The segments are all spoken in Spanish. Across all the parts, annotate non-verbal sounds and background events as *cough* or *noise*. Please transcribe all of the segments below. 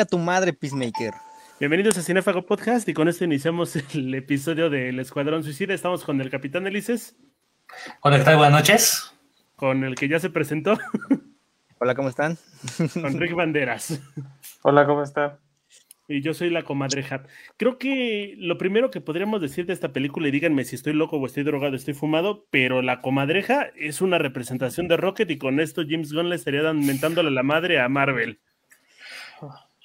Chinga tu madre, Peacemaker. Bienvenidos a Cinefago Podcast y con esto iniciamos *laughs* el episodio del Escuadrón Suicida. Estamos con el Capitán Elises. Hola, ¿qué tal? Buenas noches. Con el que ya se presentó. *laughs* Hola, ¿cómo están? Con Rick Banderas. Hola, ¿cómo están? Y yo soy la comadreja. Creo que lo primero que podríamos decir de esta película, y díganme si estoy loco o estoy drogado, estoy fumado, pero la comadreja es una representación de Rocket y con esto James Gunn le estaría mentándole la madre a Marvel.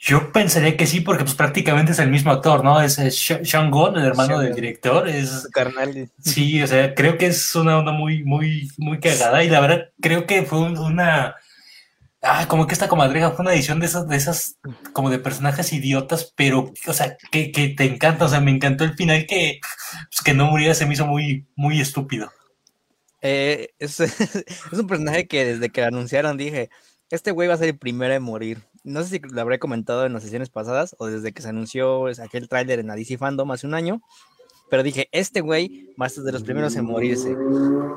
Yo pensaría que sí, porque pues prácticamente es el mismo actor, ¿no? Es, Sean Gunn, el hermano del director. Es carnal. Sí, o sea, creo que es una onda muy, muy, muy cagada. Y la verdad, creo que fue una. Ah, como que esta comadreja fue una edición de esas, de esas, como de personajes idiotas, pero, o sea, que, que te encanta. O sea, me encantó el final que, pues, que no muriera, se me hizo muy, muy estúpido. Eh, es, *laughs* es un personaje que desde que lo anunciaron dije, este güey va a ser el primero en morir no sé si lo habré comentado en las sesiones pasadas o desde que se anunció aquel tráiler en DC Fandom hace un año, pero dije, este güey va a ser de los primeros en morirse.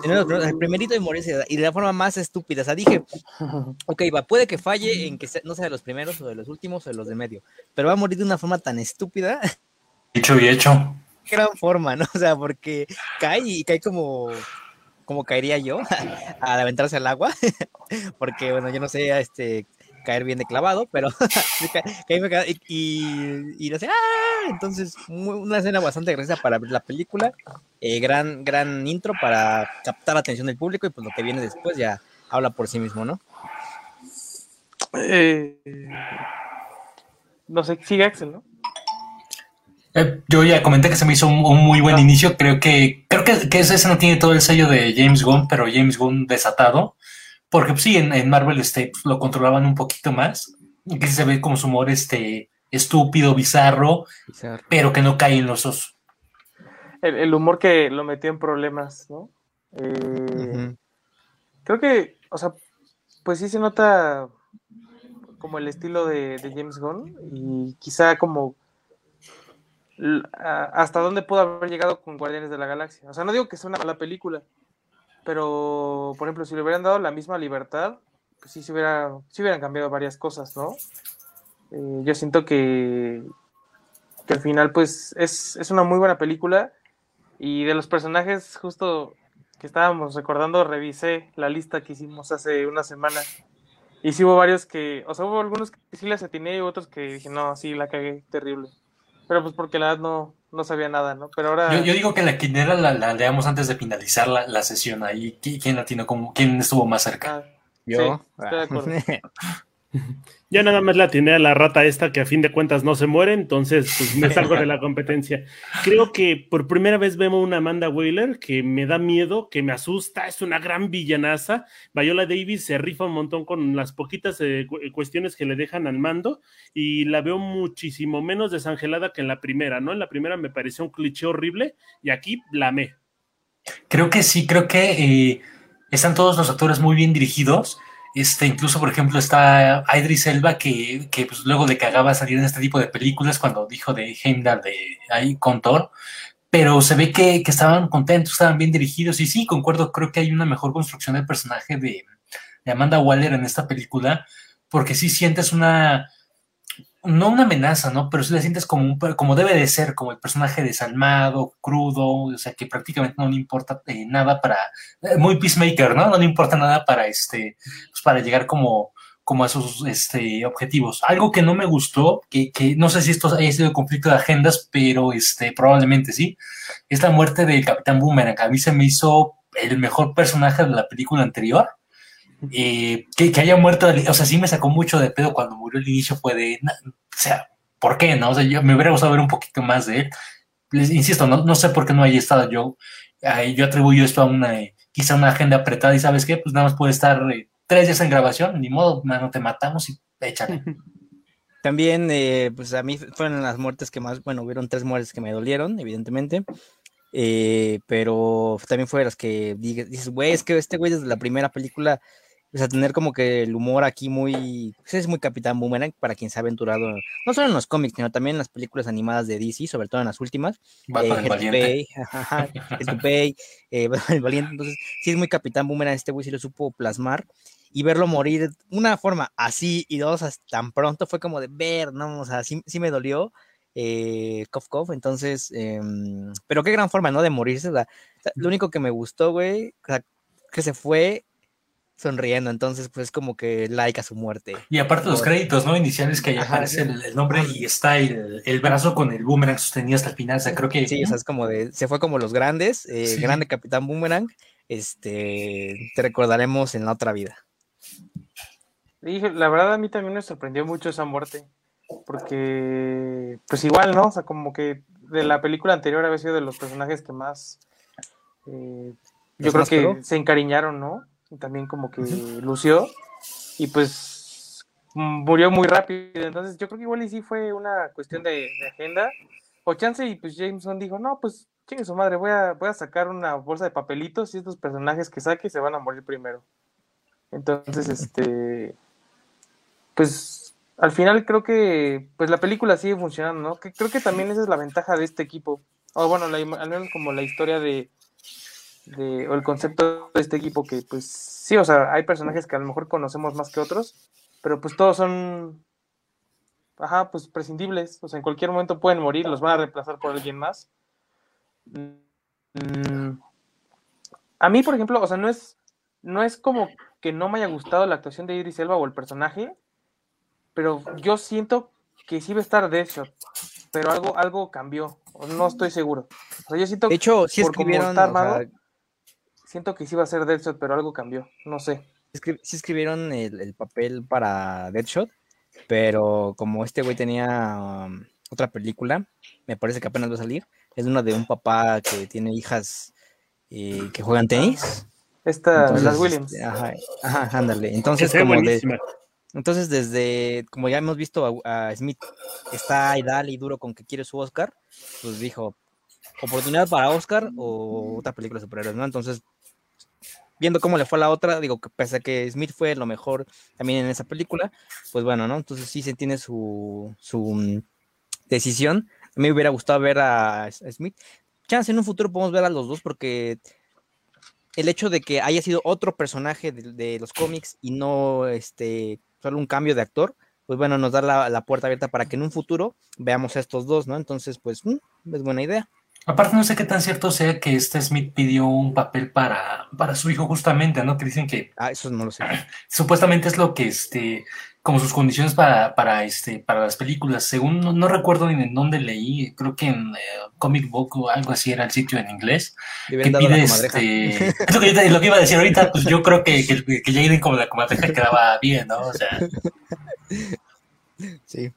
El primerito en morirse y de la forma más estúpida. O sea, dije, *laughs* ok, va, puede que falle en que no sea de los primeros o de los últimos o de los de medio, pero va a morir de una forma tan estúpida. *laughs* Dicho y hecho. Gran forma, ¿no? *laughs* O sea, porque cae y cae como como caería yo al aventarse al agua, porque bueno, yo no sé este caer bien de clavado, pero *laughs* y, y, ¡ah! entonces una escena bastante graciosa para ver la película, eh, gran, gran intro para captar la atención del público y pues lo que viene después ya habla por sí mismo, ¿no? Eh, no sé, sigue Axel, ¿no? Eh, yo ya comenté que se me hizo un, muy buen ah. inicio. Creo que creo que, que ese no tiene todo el sello de James Gunn, pero James Gunn desatado. Porque pues, sí, en, Marvel este, pues, lo controlaban un poquito más. Que se ve como su humor este, estúpido, bizarro, pero que no cae en los osos. El, humor que lo metió en problemas, ¿no? Eh, creo que, o sea, pues sí se nota como el estilo de, de James Gunn y quizá como hasta dónde pudo haber llegado con Guardianes de la Galaxia. O sea, no digo que sea una mala película, pero, por ejemplo, si le hubieran dado la misma libertad, pues sí se, hubiera, hubieran cambiado varias cosas, ¿no? Eh, yo siento que, que al final, pues, es, es una muy buena película. Y de los personajes, justo que estábamos recordando, revisé la lista que hicimos hace una semana. Y sí hubo varios que, o sea, hubo algunos que sí las atiné y otros que dije, no, sí, la cagué terrible. Pero pues porque la verdad no, no sabía nada, ¿no? Pero ahora... Yo, digo que la quinera la, la, leamos antes de finalizar la, la sesión ahí. ¿Quién la tiene como, quién estuvo más cerca? Ah, Yo. estoy de acuerdo. *laughs* *laughs* Ya nada más la tiene a la rata esta que a fin de cuentas no se muere, entonces pues me salgo de la competencia. Creo que por primera vez vemos una Amanda Wheeler que me da miedo, que me asusta, es una gran villanaza. Viola Davis se rifa un montón con las poquitas eh, cuestiones que le dejan al mando y la veo muchísimo menos desangelada que en la primera, ¿no? En la primera me pareció un cliché horrible y aquí la amé. Creo que sí, creo que eh, están todos los actores muy bien dirigidos este, incluso, por ejemplo, está Idris Elba, que, que pues, luego le cagaba salir en este tipo de películas cuando dijo de Heimdall de ahí con Thor, pero se ve que, que, estaban contentos, estaban bien dirigidos, y sí, concuerdo, creo que hay una mejor construcción del personaje de, de Amanda Waller en esta película, porque sí sientes una, no una amenaza, ¿no? Pero sí la sientes como, como debe de ser, como el personaje desalmado, crudo, o sea, que prácticamente no le importa eh, nada para, eh, muy peacemaker, ¿no? No le importa nada para, este, pues para llegar como, como a sus este, objetivos. Algo que no me gustó, que, que no sé si esto haya sido conflicto de agendas, pero este, probablemente sí, es la muerte del Capitán Boomerang. A mí se me hizo el mejor personaje de la película anterior eh, que, haya muerto, o sea, sí me sacó mucho de pedo cuando murió el inicio, fue de, o sea, ¿por qué? No? O sea, yo me hubiera gustado ver un poquito más de él. Les insisto, no, sé por qué no haya estado yo. yo atribuyo esto a una, quizá una agenda apretada y ¿sabes qué? Pues nada más puede estar eh, tres días en grabación, ni modo, no te matamos y échale. *laughs* También, eh, pues a mí fueron las muertes que más, bueno, hubieron tres muertes que me dolieron, evidentemente. pero también fue las que dices, güey, es que este güey desde la primera película O sea, tener como que el humor aquí muy. Pues es muy Capitán Boomerang para quien se ha aventurado, no solo en los cómics, sino también en las películas animadas de DC, sobre todo en las últimas. Batman el Valiente. Pay, *laughs* eh, el Valiente. Entonces, sí es muy Capitán Boomerang. Este güey sí lo supo plasmar y verlo morir una forma así y dos tan pronto fue como de ver, ¿no? O sea, sí, sí me dolió. Eh, cof, cof, entonces, em, pero qué gran forma, ¿no? De morirse. lo único que me gustó, güey, o sea, que se fue sonriendo, entonces pues como que like a su muerte. Y aparte los créditos, ¿no? Iniciales que ahí aparece el, nombre y está el, el, brazo con el boomerang sostenido hasta el final, o sea, creo que... Sí, o sea, es como de, se fue como los grandes, eh, grande Capitán Boomerang, este, te recordaremos en la otra vida. Dije, la verdad a mí también me sorprendió mucho esa muerte, porque pues igual, ¿no? O sea, como que de la película anterior había sido de los personajes que más... Eh, yo creo que se encariñaron, ¿no? También como que lució y pues murió muy rápido. Entonces yo creo que igual y sí fue una cuestión de, agenda. O chance y pues Jameson dijo, no, pues chingue su madre, voy a, voy a sacar una bolsa de papelitos y estos personajes que saque se van a morir primero. Entonces, este, pues al final creo que pues la película sigue funcionando, ¿no? Que creo que también esa es la ventaja de este equipo. O bueno, al menos como la historia de, o el concepto de este equipo que pues sí, o sea, hay personajes que a lo mejor conocemos más que otros, pero pues todos son, ajá, pues prescindibles, o sea, en cualquier momento pueden morir, los van a reemplazar por alguien más. Mm, a mí, por ejemplo, o sea, no es, no es como que no me haya gustado la actuación de Idris Elba o el personaje, pero yo siento que sí va a estar Deadshot, pero algo, algo cambió, no estoy seguro. O sea, yo siento de hecho, sí escribieron, siento que sí iba a ser Deadshot, pero algo cambió, no sé. sí escribieron el, papel para Deadshot, pero como este güey tenía um, otra película, me parece que apenas va a salir, es una de un papá que tiene hijas eh, que juegan tenis. Esta, las Williams. Este, ajá, ajá, ándale. Entonces, como de, entonces, desde, como ya hemos visto a, Smith, está dale y duro con que quiere su Oscar, pues dijo, oportunidad para Oscar o otra película de superhéroes, ¿no? Entonces, viendo cómo le fue a la otra, digo que pese a que Smith fue lo mejor también en esa película, pues bueno, ¿no? Entonces sí se tiene su, su decisión. A mí me hubiera gustado ver a, Smith. Chance en un futuro podemos ver a los dos porque el hecho de que haya sido otro personaje de, los cómics y no este solo un cambio de actor, pues bueno, nos da la, la, puerta abierta para que en un futuro veamos a estos dos, ¿no? Entonces, pues mm, es buena idea. Aparte, no sé qué tan cierto sea que este Smith pidió un papel para, para su hijo, justamente, ¿no? Que dicen que. Ah, eso no lo sé. *clears throat* Supuestamente es lo que, este, como sus condiciones para, para, este, para las películas. Según, no, recuerdo ni en dónde leí, creo que en eh, Comic Book o algo así era el sitio en inglés. que pide, este, *laughs* es lo que, lo que, iba a decir ahorita, pues yo creo que, que, que Jaden como la comadreja quedaba bien, ¿no? O sea. Sí.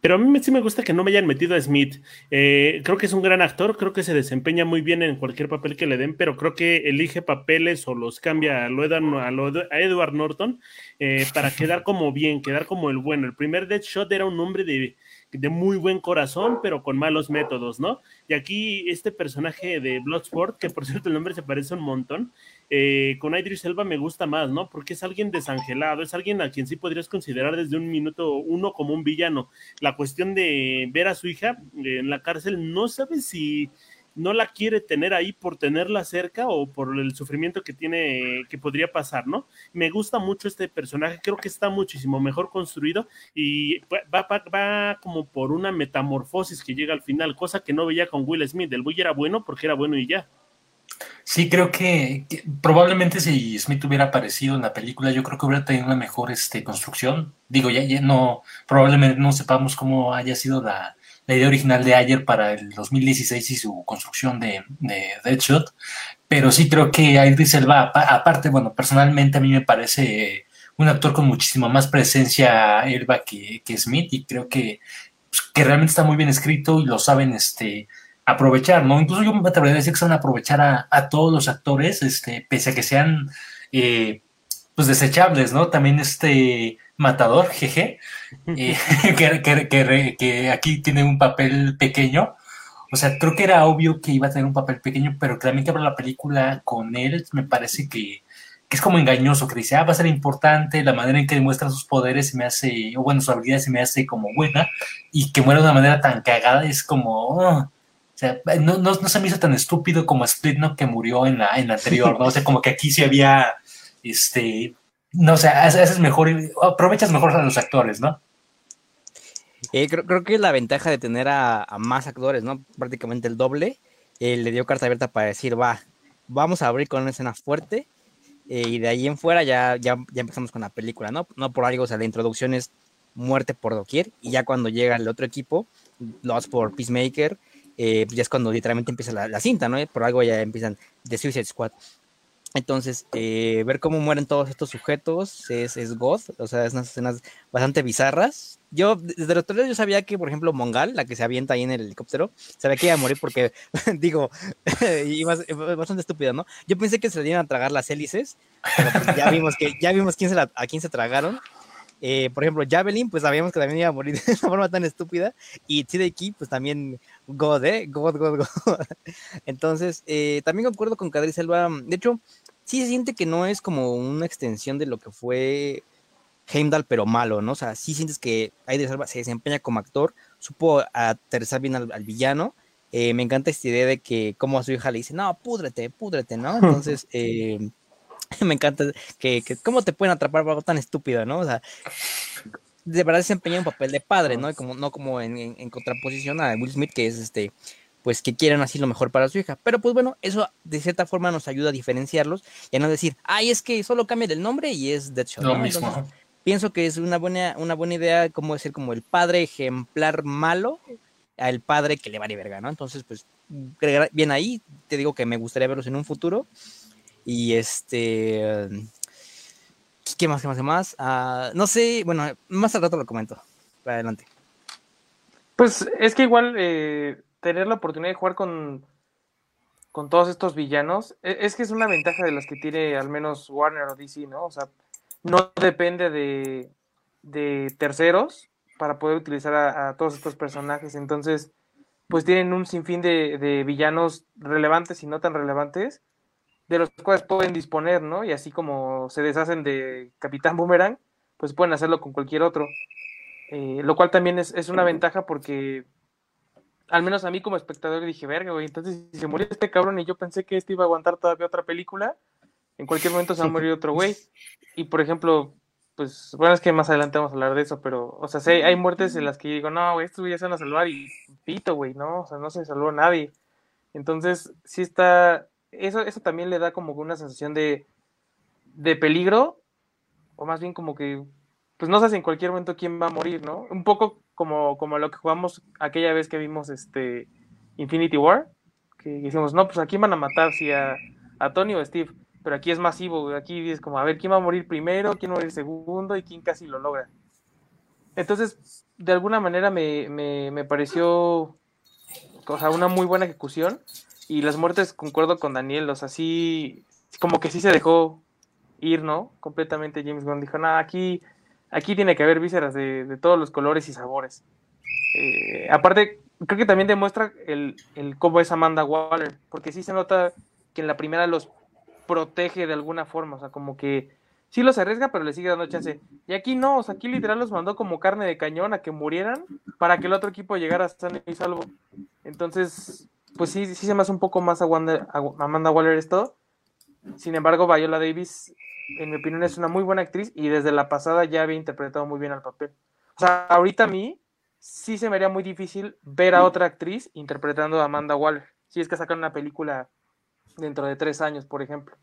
Pero a mí sí me gusta que no me hayan metido a Smith. Eh, creo que es un gran actor, creo que se desempeña muy bien en cualquier papel que le den, pero creo que elige papeles o los cambia a, lo a, Edward Norton eh, para quedar como bien, quedar como el bueno. El primer Deadshot era un hombre de, de muy buen corazón, pero con malos métodos, ¿no? Y aquí este personaje de Bloodsport, que por cierto el nombre se parece un montón, eh, con Idris Elba me gusta más, ¿no? Porque es alguien desangelado, es alguien a quien sí podrías considerar desde un minuto uno como un villano. La cuestión de ver a su hija en la cárcel, no sabe si no la quiere tener ahí por tenerla cerca o por el sufrimiento que tiene, que podría pasar, ¿no? Me gusta mucho este personaje, creo que está muchísimo mejor construido y va, va, como por una metamorfosis que llega al final, cosa que no veía con Will Smith. El güey era bueno porque era bueno y ya. Sí, creo que, probablemente si Smith hubiera aparecido en la película, yo creo que hubiera tenido una mejor este, construcción. Digo, ya no, probablemente no sepamos cómo haya sido la, la idea original de Ayer para el 2016 y su construcción de, de Deadshot, pero sí creo que Idris Elba, aparte, bueno, personalmente a mí me parece un actor con muchísima más presencia Elba que, Smith y creo que, pues, que realmente está muy bien escrito y lo saben este, aprovechar, ¿no? Incluso yo me atrevería a decir que saben aprovechar a, a todos los actores, este, pese a que sean eh, pues desechables, ¿no? También este Matador, jeje, *laughs* eh, que, aquí tiene un papel pequeño. O sea, creo que era obvio que iba a tener un papel pequeño, pero que también que la película con él me parece que, que es como engañoso, que dice, ah, va a ser importante, la manera en que demuestra sus poderes se me hace, o bueno, su habilidad se me hace como buena, y que muere de una manera tan cagada es como, oh, o sea, no, no, no, se me hizo tan estúpido como Split, ¿no? Que murió en la, en la anterior, ¿no? O sea, como que aquí sí había, este, no sé, haces mejor, aprovechas mejor a los actores, ¿no? Eh, creo, creo, que la ventaja de tener a, más actores, ¿no? Prácticamente el doble, eh, le dio carta abierta para decir, va, vamos a abrir con una escena fuerte eh, y de ahí en fuera ya, ya, ya empezamos con la película, ¿no? No por algo, o sea, la introducción es muerte por doquier y ya cuando llega el otro equipo, Lost por Peacemaker, eh, ya es cuando literalmente empieza la, la, cinta, ¿no? Por algo ya empiezan The Suicide Squad. Entonces, eh, ver cómo mueren todos estos sujetos es, es God, o sea, es unas escenas bastante bizarras. Yo, desde los trailers, yo sabía que, por ejemplo, Mongal, la que se avienta ahí en el helicóptero, sabía que iba a morir porque, *laughs* digo, *laughs* bastante estúpida, ¿no? Yo pensé que se le iban a tragar las hélices, pero pues ya vimos que ya vimos quién se la, a quién se tragaron. Eh, por ejemplo, Javelin, pues sabíamos que también iba a morir *laughs* de una forma tan estúpida. Y TDK, pues también God, ¿eh? God, God, God. *laughs* Entonces, eh, también concuerdo con Cadri Selva. De hecho, sí se siente que no es como una extensión de lo que fue Heimdall, pero malo, ¿no? O sea, sí sientes que Idris Elba se desempeña como actor, supo aterrizar bien al, al villano. Eh, me encanta esta idea de que como a su hija le dice, no, púdrete, púdrete, ¿no? *laughs* Entonces, eh, *laughs* me encanta que, que, cómo te pueden atrapar por algo tan estúpido, ¿no? O sea, de verdad desempeña un papel de padre, ¿no? Como, no como en, en, en, contraposición a Will Smith, que es este, pues que quieren así lo mejor para su hija. Pero pues bueno, eso de cierta forma nos ayuda a diferenciarlos y a no decir, ay, es que solo cambia el nombre y es Deadshot. Lo ¿no? mismo. Entonces, pienso que es una buena, una buena idea como decir como el padre ejemplar malo al padre que le vale verga, ¿no? Entonces, pues, bien ahí, te digo que me gustaría verlos en un futuro. Y este. ¿Qué más? ¿Qué más? ¿Qué más? Uh, no sé, bueno, más al rato lo comento. Para adelante. Pues es que igual eh, tener la oportunidad de jugar con, con todos estos villanos, es que es una ventaja de las que tiene al menos Warner o DC, ¿no? O sea, no depende de, de terceros para poder utilizar a, a, todos estos personajes. Entonces, pues tienen un sinfín de, de, villanos relevantes y no tan relevantes, de los cuales pueden disponer, ¿no? Y así como se deshacen de Capitán Boomerang, pues pueden hacerlo con cualquier otro. Eh, lo cual también es, es, una ventaja porque, al menos a mí como espectador, dije, verga, güey, entonces si se murió este cabrón y yo pensé que este iba a aguantar todavía otra película, en cualquier momento se va a morir otro güey. Y por ejemplo, pues, bueno, es que más adelante vamos a hablar de eso, pero, o sea, sí, hay muertes en las que digo, no, güey, estos ya se van a salvar y pito, güey, no, o sea, no se salvó nadie. Entonces, sí está, eso, eso también le da como una sensación de, de peligro, o más bien como que, pues no sabes en cualquier momento quién va a morir, ¿no? Un poco como, como lo que jugamos aquella vez que vimos este Infinity War, que decimos, no, pues aquí van a matar, si a, a Tony o a Steve pero aquí es masivo, aquí es como a ver quién va a morir primero, quién va a morir segundo y quién casi lo logra. Entonces, de alguna manera me, me, me pareció o una muy buena ejecución y las muertes concuerdo con Daniel, o sea, sí, como que sí se dejó ir, ¿no? Completamente James Gunn dijo, nada, aquí, aquí tiene que haber vísceras de, de todos los colores y sabores. Eh, aparte, creo que también demuestra el, el cómo es Amanda Waller, porque sí se nota que en la primera los protege de alguna forma, o sea, como que sí los arriesga, pero le sigue dando chance. Y aquí no, o sea, aquí literal los mandó como carne de cañón a que murieran para que el otro equipo llegara sano y salvo. Entonces, pues sí, sí se me hace un poco más a, a Amanda Waller esto. Sin embargo, Viola Davis, en mi opinión, es una muy buena actriz y desde la pasada ya había interpretado muy bien al papel. O sea, ahorita a mí sí se me haría muy difícil ver a otra actriz interpretando a Amanda Waller. Si es que sacan una película dentro de tres años, por ejemplo.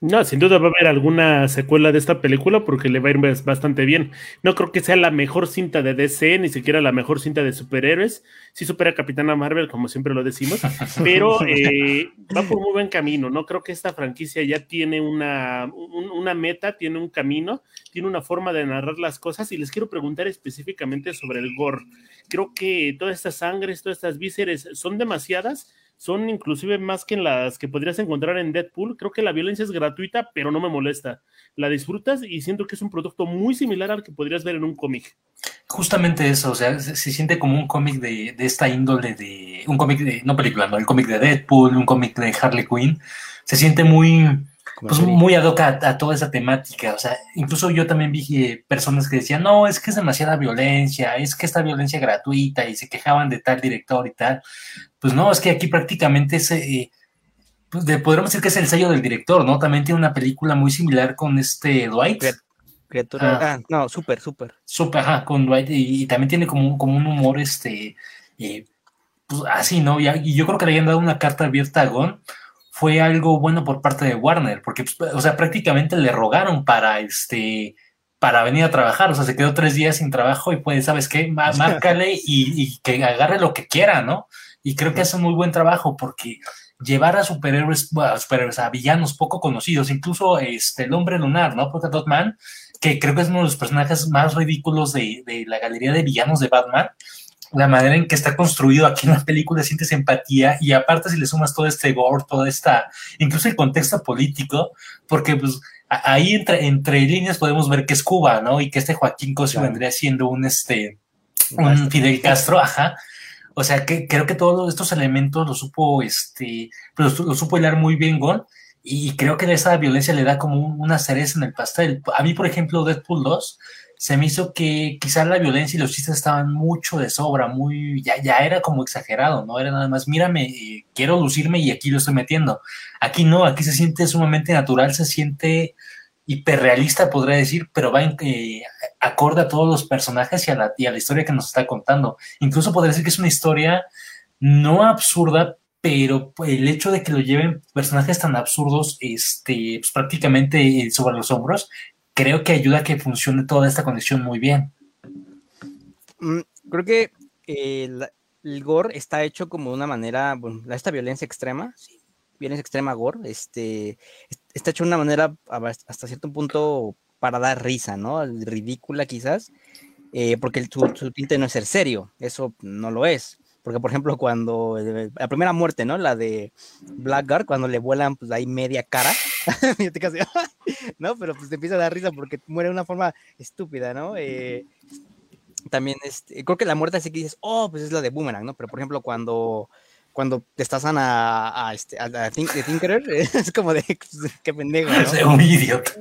No, sin duda va a haber alguna secuela de esta película porque le va a ir bastante bien. No creo que sea la mejor cinta de DC, ni siquiera la mejor cinta de superhéroes. Sí supera a Capitana Marvel, como siempre lo decimos, *laughs* pero eh, va por muy buen camino. No creo que esta franquicia ya tiene una, un, una meta, tiene un camino, tiene una forma de narrar las cosas y les quiero preguntar específicamente sobre el gore. Creo que todas estas sangres, todas estas vísceres son demasiadas son inclusive más que las que podrías encontrar en Deadpool. Creo que la violencia es gratuita, pero no me molesta. La disfrutas y siento que es un producto muy similar al que podrías ver en un cómic. Justamente eso, o sea, se, se siente como un cómic de, de, esta índole de. Un cómic de. No película, no, el cómic de Deadpool, un cómic de Harley Quinn. Se siente muy. Pues muy ad hoc a, toda esa temática. O sea, incluso yo también vi eh, personas que decían, no, es que es demasiada violencia, es que esta violencia gratuita y se quejaban de tal director y tal. Pues no, es que aquí prácticamente es, eh, pues podríamos decir que es el sello del director, ¿no? También tiene una película muy similar con este Dwight. Criatura, ah. ah, no, súper, súper. Súper, ajá, con Dwight y, también tiene como un, como un humor, este, eh, pues así, ¿no? Y, y, yo creo que le habían dado una carta abierta a Gon fue algo bueno por parte de Warner, porque, pues, o sea, prácticamente le rogaron para, este, para venir a trabajar, o sea, se quedó tres días sin trabajo y pues, ¿sabes qué? *laughs* Márcale y, que agarre lo que quiera, ¿no? Y creo que hace un muy buen trabajo porque llevar a superhéroes, a superhéroes, a villanos poco conocidos, incluso este, el hombre lunar, ¿no? Porque Dotman, que creo que es uno de los personajes más ridículos de, de la galería de villanos de Batman, la manera en que está construido aquí en la película, sientes empatía y aparte si le sumas todo este gore, toda esta, incluso el contexto político, porque pues ahí entre, entre líneas podemos ver que es Cuba, ¿no? Y que este Joaquín Cosio vendría siendo un, este, un Fidel Castro, ajá. O sea que creo que todos estos elementos lo supo, este, pues, lo, supo hilar muy bien Gon y creo que esa violencia le da como una cereza en el pastel. A mí, por ejemplo, Deadpool 2 se me hizo que quizás la violencia y los chistes estaban mucho de sobra, muy, ya, ya era como exagerado, ¿no? Era nada más, mírame, eh, quiero lucirme y aquí lo estoy metiendo. Aquí no, aquí se siente sumamente natural, se siente hiperrealista, podría decir, pero va en, eh, acorde a todos los personajes y a, la, y a la historia que nos está contando. Incluso podría decir que es una historia no absurda, pero el hecho de que lo lleven personajes tan absurdos, este, pues prácticamente eh, sobre los hombros, creo que ayuda a que funcione toda esta conexión muy bien. Mm, creo que el, gore está hecho como de una manera, bueno, esta violencia extrema, sí, violencia extrema gore, este, está hecho de una manera hasta cierto punto para dar risa, ¿no? Ridícula quizás, eh, porque su, tinte no es ser serio, eso no lo es. Porque, por ejemplo, cuando eh, la primera muerte, ¿no? La de Blackguard, cuando le vuelan pues ahí media cara, *laughs* yo te casi, ¿no? Pero pues te empieza a dar risa porque muere de una forma estúpida, ¿no? Eh, también, este, creo que la muerte así que dices, oh, pues es la de Boomerang, ¿no? Pero, por ejemplo, cuando cuando estás a, a, este, a, Tinkerer, *laughs* es como de qué pendejo. ¿no? *laughs* Es un idiota.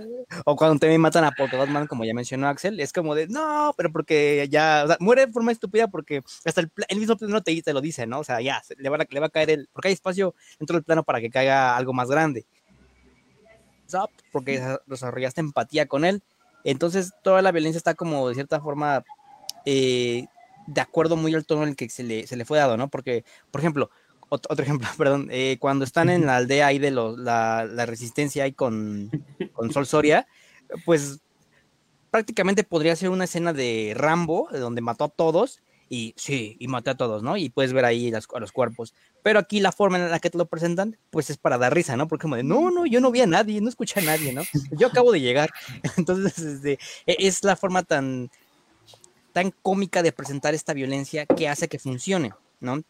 O cuando te matan a Polka como ya mencionó Axel, es como de no, pero porque ya, o sea, muere de forma estúpida porque hasta el, el mismo plano te, te, lo dice, ¿no? O sea, ya, le va, a, le va a caer el, porque hay espacio dentro del plano para que caiga algo más grande. Porque desarrollaste empatía con él. Entonces, toda la violencia está como de cierta forma eh, de acuerdo muy al tono en el que se le, se le fue dado, ¿no? Porque, por ejemplo, otro, ejemplo, *laughs* perdón, eh, cuando están en la aldea ahí de los, la, la, resistencia ahí con, con Sol Soria, pues prácticamente podría ser una escena de Rambo, donde mató a todos, y sí, y mató a todos, ¿no? Y puedes ver ahí las, a los cuerpos. Pero aquí la forma en la que te lo presentan, pues es para dar risa, ¿no? Porque como de, no, no, yo no vi a nadie, no escuché a nadie, ¿no? Yo acabo de llegar. *laughs* Entonces, este, e, es la forma tan, tan cómica de presentar esta violencia que hace que funcione, ¿no?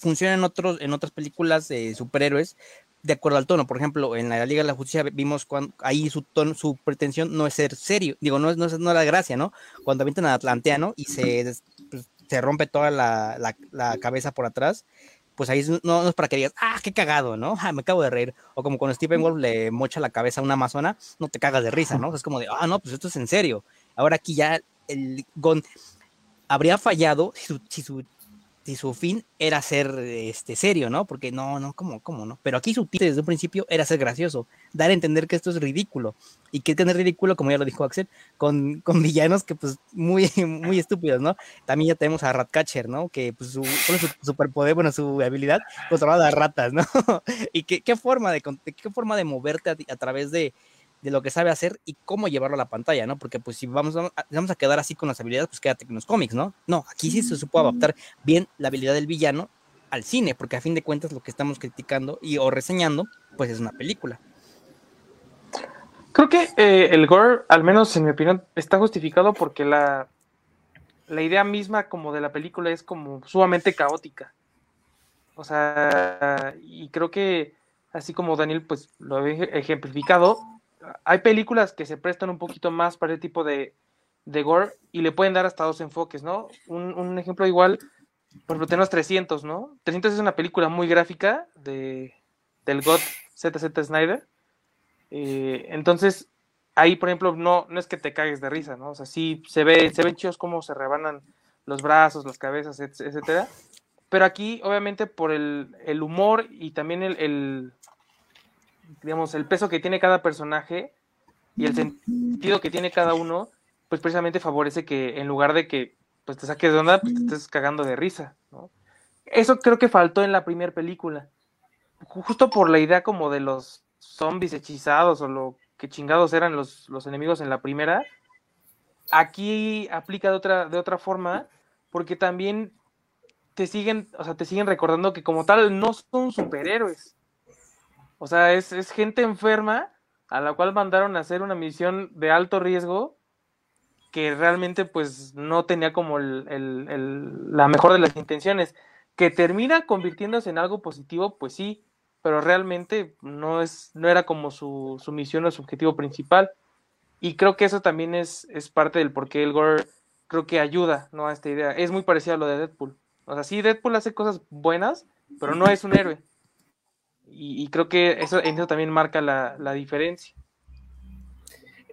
Funciona en, otros, en otras películas de superhéroes de acuerdo al tono. Por ejemplo, en la Liga de la Justicia vimos cuando ahí su tono, su pretensión no es ser serio, digo, no es, no es, no la gracia, ¿no? Cuando avientan a Atlanteano y se, pues, se rompe toda la, la, cabeza por atrás, pues ahí no, es para que digas, ah, qué cagado, ¿no? *laughs* Ah, me acabo de reír. O como cuando Stephen Wolf le mocha la cabeza a una amazona, no te cagas de risa, ¿no? es como de, ah, no, pues esto es en serio. Ahora aquí ya el Gon habría fallado si su, si su si su fin era ser este, serio, ¿no? Porque no, no, ¿cómo, cómo no? Pero aquí su tinte desde un principio era ser gracioso, dar a entender que esto es ridículo. Y que es ridículo, como ya lo dijo Axel, con, con villanos que pues muy, muy estúpidos, ¿no? También ya tenemos a Ratcatcher, ¿no? Que pues su, su superpoder, bueno, su habilidad, controlar las ratas, ¿no? *laughs* y qué, qué forma de, qué forma de moverte a través de, de lo que sabe hacer y cómo llevarlo a la pantalla, ¿no? Porque pues si vamos a, vamos a quedar así con las habilidades, pues quédate con los cómics, ¿no? No, aquí sí se supo adaptar bien la habilidad del villano al cine, porque a fin de cuentas lo que estamos criticando y o reseñando, pues es una película. Creo que eh, el gore, al menos en mi opinión, está justificado porque la, la idea misma como de la película es como sumamente caótica. O sea, y creo que así como Daniel pues lo ha ejemplificado, hay películas que se prestan un poquito más para ese tipo de, gore y le pueden dar hasta dos enfoques, ¿no? Un, ejemplo igual, por ejemplo, tenemos 300, ¿no? 300 es una película muy gráfica de, del God ZZ Snyder Eh, entonces, ahí, por ejemplo, no, no es que te cagues de risa, ¿no? O sea, sí se ve, se ven chicos cómo se rebanan los brazos, las cabezas, etcétera. Pero aquí, obviamente, por el, el humor y también el, digamos, el peso que tiene cada personaje y el sentido que tiene cada uno, pues precisamente favorece que en lugar de que pues te saques de onda, pues te estés cagando de risa, ¿no? Eso creo que faltó en la primera película. Justo por la idea como de los zombies hechizados o lo que chingados eran los, los enemigos en la primera. Aquí aplica de otra, de otra forma, porque también te siguen, o sea, te siguen recordando que como tal no son superhéroes. O sea, es, es gente enferma a la cual mandaron a hacer una misión de alto riesgo que realmente pues no tenía como el, el, la mejor de las intenciones. Que termina convirtiéndose en algo positivo, pues sí, pero realmente no, es, no era como su, su misión o su objetivo principal. Y creo que eso también es, es parte del por qué el Gore creo que ayuda ¿no? a esta idea. Es muy parecido a lo de Deadpool. O sea, sí, Deadpool hace cosas buenas, pero no es un héroe. Y, y creo que eso, eso también marca la, la diferencia.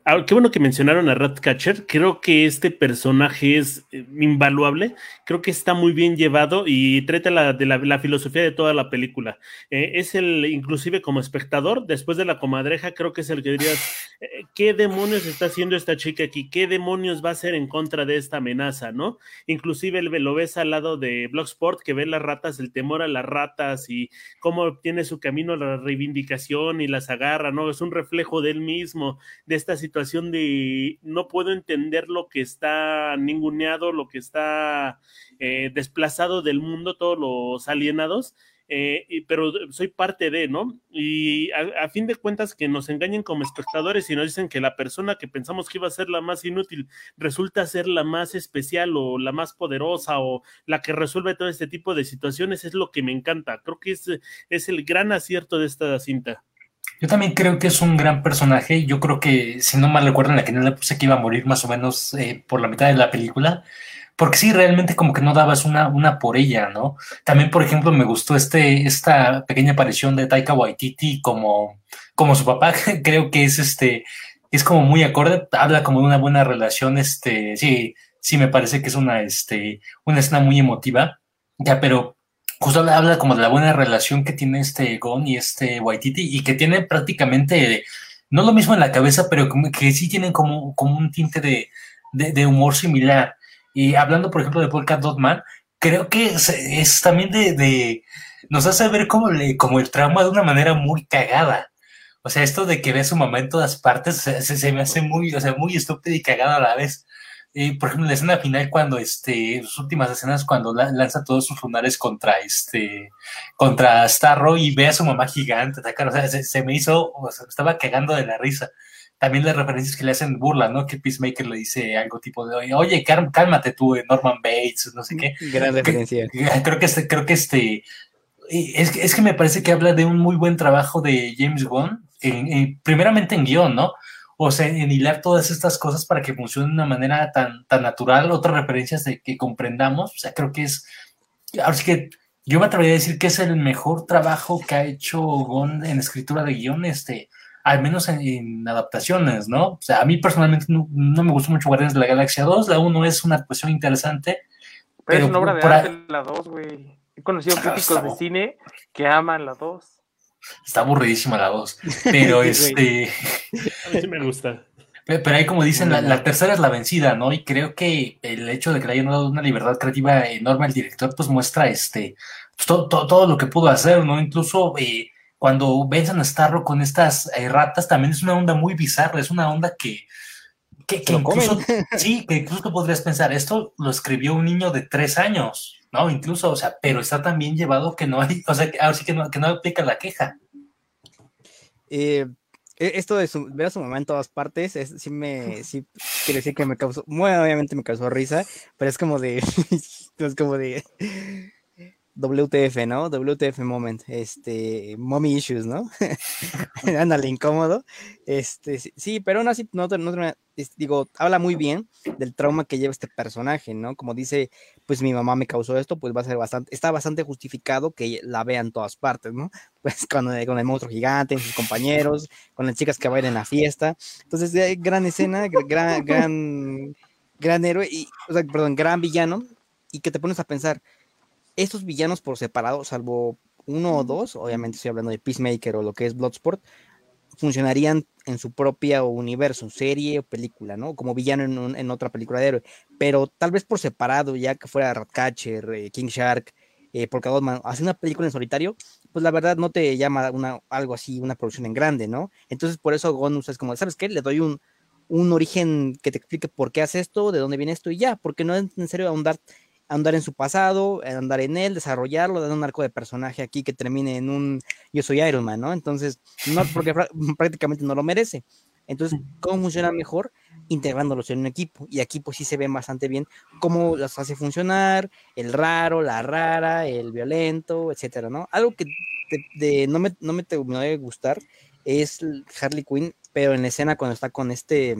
Ah, qué bueno que mencionaron a Ratcatcher. Creo que este personaje es eh, invaluable. Creo que está muy bien llevado y trata la, de la, filosofía de toda la película. Eh, es el, inclusive como espectador, después de la comadreja, creo que es el que dirías, eh, ¿qué demonios está haciendo esta chica aquí? ¿Qué demonios va a hacer en contra de esta amenaza? ¿No? Inclusive lo ves al lado de Blocksport, que ve las ratas, el temor a las ratas y cómo tiene su camino la reivindicación y las agarra, ¿no? Es un reflejo de él mismo, de esta situación de no puedo entender lo que está ninguneado, lo que está eh, desplazado del mundo, todos los alienados, eh, pero soy parte de, ¿no? Y a, fin de cuentas que nos engañen como espectadores y nos dicen que la persona que pensamos que iba a ser la más inútil resulta ser la más especial o la más poderosa o la que resuelve todo este tipo de situaciones es lo que me encanta. Creo que es, es el gran acierto de esta cinta. Yo también creo que es un gran personaje. Yo creo que, si no mal recuerdo, en la que no le puse que iba a morir más o menos eh, por la mitad de la película. Porque sí, realmente como que no dabas una, una por ella, ¿no? También, por ejemplo, me gustó este, esta pequeña aparición de Taika Waititi como, como su papá. *laughs* creo que es este, es como muy acorde, habla como de una buena relación, este, sí, sí me parece que es una, este, una escena muy emotiva. Ya, pero justo habla como de la buena relación que tiene este Gon y este Waititi y que tiene prácticamente, no lo mismo en la cabeza, pero que sí tienen como, como un tinte de, de, humor similar. Y hablando, por ejemplo, de Polka Dotman, creo que es, también de, nos hace ver como, le, como el trauma de una manera muy cagada. O sea, esto de que ve a su mamá en todas partes se, me hace muy, o sea, muy estúpido y cagada a la vez por ejemplo, la escena final cuando, este, sus últimas escenas cuando lanza todos sus lunares contra, este, contra Starro y ve a su mamá gigante atacar, o sea, se, me hizo, o sea, estaba cagando de la risa. También las referencias que le hacen burla, ¿no? Que Peacemaker le dice algo tipo de, oye, cálmate tú, eh, Norman Bates, no sé qué. Gran referencia. Creo que este, creo que este, es, es que me parece que habla de un muy buen trabajo de James Gunn, primeramente en guion, ¿no? O sea, en hilar todas estas cosas para que funcionen de una manera tan, tan natural, otras referencias de que comprendamos, o sea, creo que es, ahora sí que yo me atrevería a decir que es el mejor trabajo que ha hecho Gon en escritura de guion, este, al menos en, adaptaciones, ¿no? O sea, a mí personalmente no, me gustó mucho Guardianes de la Galaxia 2, la 1 es una cuestión interesante. Pero, es una obra de arte la 2, güey. He conocido críticos de cine que aman la 2. Está aburridísima la voz. *laughs* Pero este. A mí sí me gusta. *laughs* Pero ahí, como dicen, la, tercera es la vencida, ¿no? Y creo que el hecho de que le hayan dado una libertad creativa enorme al director, pues muestra este pues, todo, todo, lo que pudo hacer, ¿no? Incluso eh, cuando a Starro con estas eh, ratas, también es una onda muy bizarra, es una onda que. Que, incluso, *laughs* sí, que incluso podrías pensar, esto lo escribió un niño de tres años, ¿no? Incluso, o sea, pero está también llevado que no hay, *laughs* o sea, ahora sí que no, que no aplica la queja. Eh, e, esto de ver a su mamá en todas partes, es, sí me, *laughs* sí quiere decir que me causó, muy obviamente me causó risa, pero es como de, *laughs* es como de, WTF, ¿no? WTF moment, este, mommy issues, ¿no? *laughs* Ándale, incómodo. Este, sí, pero aún así, no, no, digo, habla muy bien del trauma que lleva este personaje, ¿no? Como dice, pues mi mamá me causó esto, pues va a ser bastante, está bastante justificado que la vea en todas partes, ¿no? *laughs* Pues con, con el monstruo gigante, sus compañeros, con las chicas que bailan en la fiesta. Entonces, eh, gran escena, gran, gran, gran héroe, y, o sea, perdón, gran villano, y que te pones a pensar, estos villanos por separado, salvo uno o dos, obviamente estoy hablando de Peacemaker o lo que es Bloodsport, funcionarían en su propia universo, serie o película, ¿no? Como villano en, otra película de héroe, pero tal vez por separado, ya que fuera Ratcatcher, eh, King Shark, eh, porque hace una película en solitario, pues la verdad no te llama una, algo así, una producción en grande, ¿no? Entonces por eso Gonus es como, ¿sabes qué? Le doy un, un origen que te explique por qué hace esto, de dónde viene esto y ya, porque no es necesario ahondar andar en su pasado, andar en él, desarrollarlo, dar un arco de personaje aquí que termine en un yo soy Iron Man, ¿no? Entonces, no porque *laughs* *laughs* prácticamente no lo merece. Entonces, ¿cómo funciona mejor? Integrándolos en un equipo. Y aquí pues sí se ve bastante bien cómo las hace funcionar, el raro, la rara, el violento, etcétera, ¿no? Algo que de, no, me, no me, debe gustar es Harley Quinn, pero en la escena cuando está con este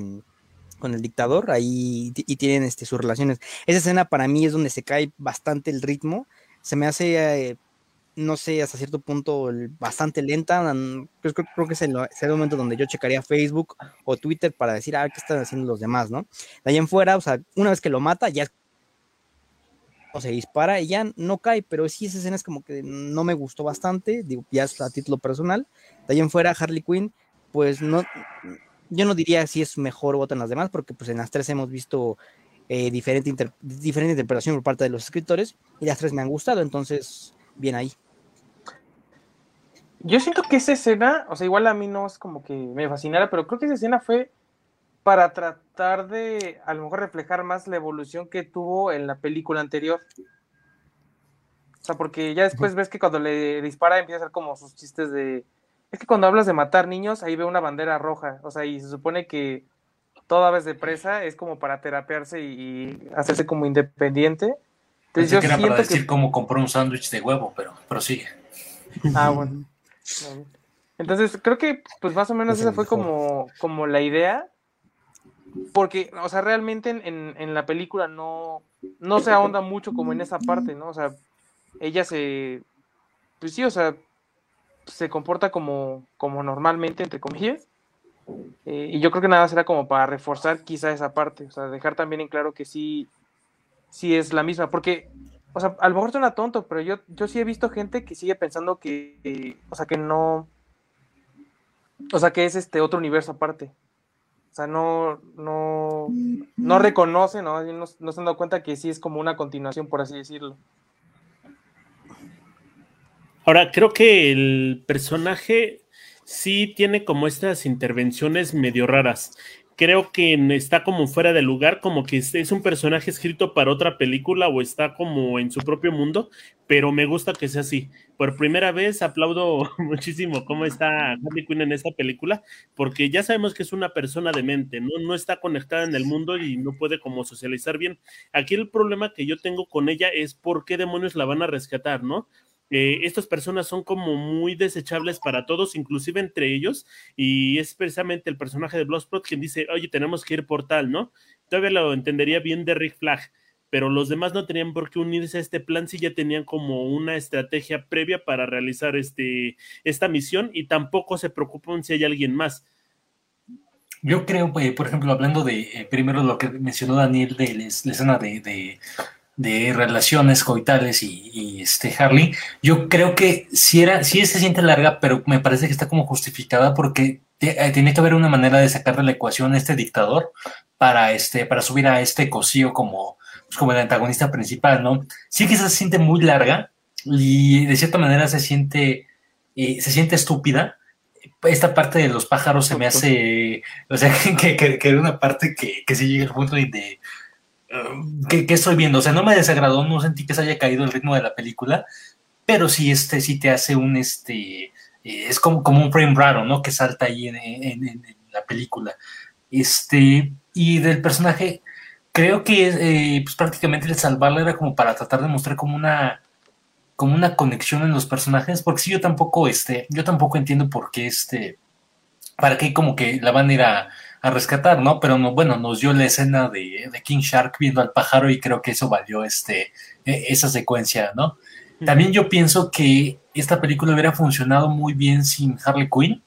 con el dictador, ahí y tienen este, sus relaciones. Esa escena para mí es donde se cae bastante el ritmo, se me hace, eh, no sé, hasta cierto punto bastante lenta, creo, creo, que es el, momento donde yo checaría Facebook o Twitter para decir, ah, ¿qué están haciendo los demás, no? De ahí en fuera, o sea, una vez que lo mata, ya o se dispara y ya no cae, pero sí esa escena es como que no me gustó bastante, digo, ya es a título personal. De ahí en fuera, Harley Quinn, pues no, yo no diría si es mejor o otra en las demás, porque pues en las tres hemos visto eh, diferente, diferente interpretación por parte de los escritores y las tres me han gustado, entonces bien ahí. Yo siento que esa escena, o sea, igual a mí no es como que me fascinara, pero creo que esa escena fue para tratar de a lo mejor reflejar más la evolución que tuvo en la película anterior. O sea, porque ya después ves que cuando le dispara empieza a hacer como sus chistes de es que cuando hablas de matar niños, ahí veo una bandera roja, o sea, y se supone que toda vez de presa es como para terapearse y, hacerse como independiente. Entonces yo que era para decir cómo compró un sándwich de huevo, pero prosigue. Ah, bueno. Entonces creo que pues más o menos esa fue como, como la idea. Porque, o sea, realmente en, en, la película no, no se ahonda mucho como en esa parte, ¿no? O sea, ella se, pues sí, o sea, se comporta como, como normalmente, entre comillas. Eh, y yo creo que nada será como para reforzar quizá esa parte, o sea, dejar también en claro que sí, sí es la misma, porque, o sea, a lo mejor suena tonto, pero yo, yo sí he visto gente que sigue pensando que, o sea, que no, o sea, que es este otro universo aparte. O sea, no, no, no reconocen, ¿no? No, no se han dado cuenta que sí es como una continuación, por así decirlo. Ahora, creo que el personaje sí tiene como estas intervenciones medio raras. Creo que está como fuera de lugar, como que es un personaje escrito para otra película o está como en su propio mundo, pero me gusta que sea así. Por primera vez aplaudo *laughs* muchísimo cómo está Harley Quinn en esta película, porque ya sabemos que es una persona de mente, ¿no? no está conectada en el mundo y no puede como socializar bien. Aquí el problema que yo tengo con ella es por qué demonios la van a rescatar, ¿no? Eh, estas personas son como muy desechables para todos, inclusive entre ellos, y es precisamente el personaje de Bloodsport quien dice, oye, tenemos que ir por tal, ¿no? Todavía lo entendería bien de Rick Flag, pero los demás no tenían por qué unirse a este plan si ya tenían como una estrategia previa para realizar este, esta misión y tampoco se preocupan si hay alguien más. Yo creo, por ejemplo, hablando de eh, primero lo que mencionó Daniel de la escena de relaciones coitales y, este Harley, yo creo que sí era, sí se siente larga, pero me parece que está como justificada porque eh, tiene que haber una manera de sacar de la ecuación a este dictador para este, para subir a este cosío como, pues, como el antagonista principal, ¿no? Sí que se siente muy larga y de cierta manera se siente, eh, se siente estúpida. Esta parte de los pájaros se me hace, o sea, *laughs* que, que, que una parte que, que sí llega al punto de ¿qué, estoy viendo? O sea, no me desagradó, no sentí que se haya caído el ritmo de la película, pero sí, este, sí te hace un, este, eh, es como, como un frame raro, ¿no? Que salta ahí en, la película. Este, y del personaje, creo que eh, pues prácticamente el salvarla era como para tratar de mostrar como una, como una conexión en los personajes, porque sí, yo tampoco, este, yo tampoco entiendo por qué este, para qué como que la van a, rescatar, ¿no? Pero no, bueno, nos dio la escena de, King Shark viendo al pájaro y creo que eso valió este, e, esa secuencia, ¿no? También yo pienso que esta película hubiera funcionado muy bien sin Harley Quinn,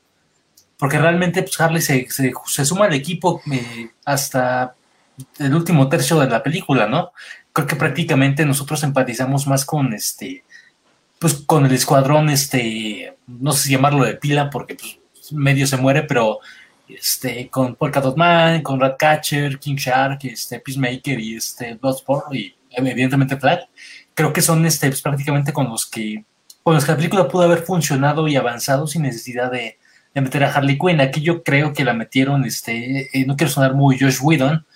porque realmente pues, Harley se, se, suma al equipo eh, hasta el último tercio de la película, ¿no? Creo que prácticamente nosotros empatizamos más con este, pues con el escuadrón, este, no sé si llamarlo de pila, porque pues, medio se muere, pero este, con Polka Dot Man, con Ratcatcher, King Shark, este, Peacemaker y este, Bloodsport y evidentemente Flag, creo que son este, pues, prácticamente con los que con los que la película pudo haber funcionado y avanzado sin necesidad de, meter a Harley Quinn. Aquí yo creo que la metieron, este, eh, no quiero sonar muy Josh Whedon,